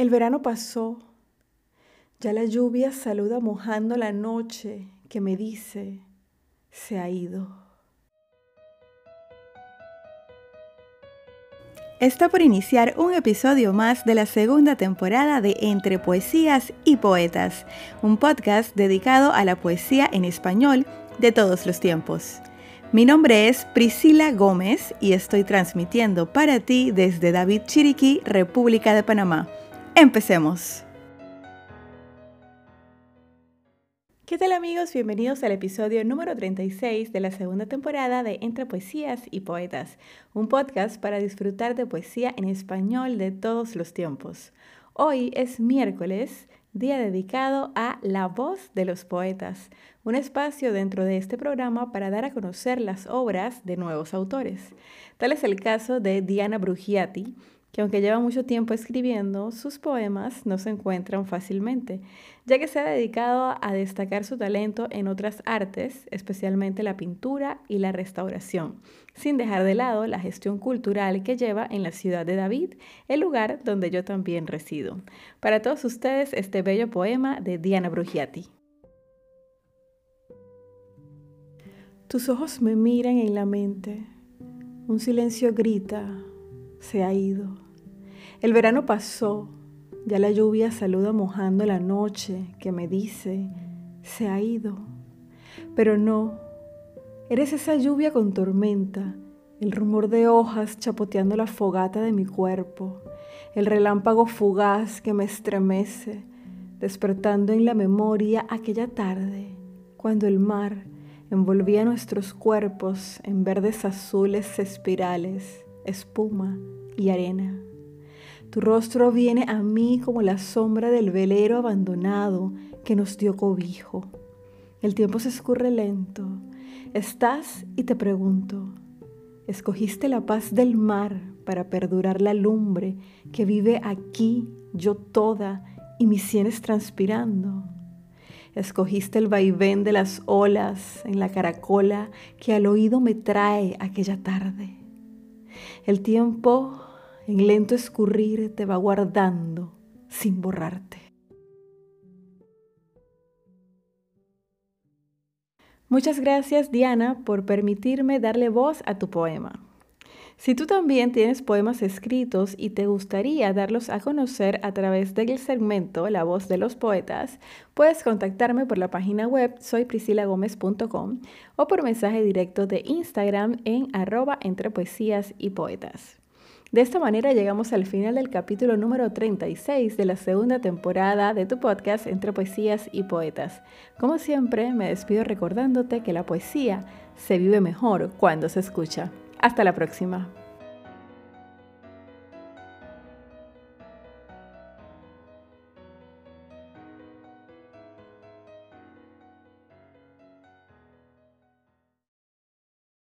El verano pasó, ya la lluvia saluda mojando la noche que me dice, se ha ido. Está por iniciar un episodio más de la segunda temporada de Entre Poesías y Poetas, un podcast dedicado a la poesía en español de todos los tiempos. Mi nombre es Priscila Gómez y estoy transmitiendo para ti desde David Chiriquí, República de Panamá. Empecemos. ¿Qué tal amigos? Bienvenidos al episodio número 36 de la segunda temporada de Entre Poesías y Poetas, un podcast para disfrutar de poesía en español de todos los tiempos. Hoy es miércoles, día dedicado a La voz de los poetas, un espacio dentro de este programa para dar a conocer las obras de nuevos autores. Tal es el caso de Diana Brugiati, que aunque lleva mucho tiempo escribiendo, sus poemas no se encuentran fácilmente, ya que se ha dedicado a destacar su talento en otras artes, especialmente la pintura y la restauración, sin dejar de lado la gestión cultural que lleva en la ciudad de David, el lugar donde yo también resido. Para todos ustedes, este bello poema de Diana Brugiati. Tus ojos me miran en la mente, un silencio grita, se ha ido. El verano pasó, ya la lluvia saluda mojando la noche que me dice, se ha ido. Pero no, eres esa lluvia con tormenta, el rumor de hojas chapoteando la fogata de mi cuerpo, el relámpago fugaz que me estremece, despertando en la memoria aquella tarde, cuando el mar envolvía nuestros cuerpos en verdes azules espirales espuma y arena. Tu rostro viene a mí como la sombra del velero abandonado que nos dio cobijo. El tiempo se escurre lento. Estás y te pregunto, ¿escogiste la paz del mar para perdurar la lumbre que vive aquí, yo toda, y mis sienes transpirando? Escogiste el vaivén de las olas en la caracola que al oído me trae aquella tarde. El tiempo en lento escurrir te va guardando sin borrarte. Muchas gracias Diana por permitirme darle voz a tu poema. Si tú también tienes poemas escritos y te gustaría darlos a conocer a través del segmento La voz de los poetas, puedes contactarme por la página web soypriscilagomez.com o por mensaje directo de Instagram en arroba entre poesías y poetas. De esta manera llegamos al final del capítulo número 36 de la segunda temporada de tu podcast Entre Poesías y Poetas. Como siempre, me despido recordándote que la poesía se vive mejor cuando se escucha. Hasta la próxima.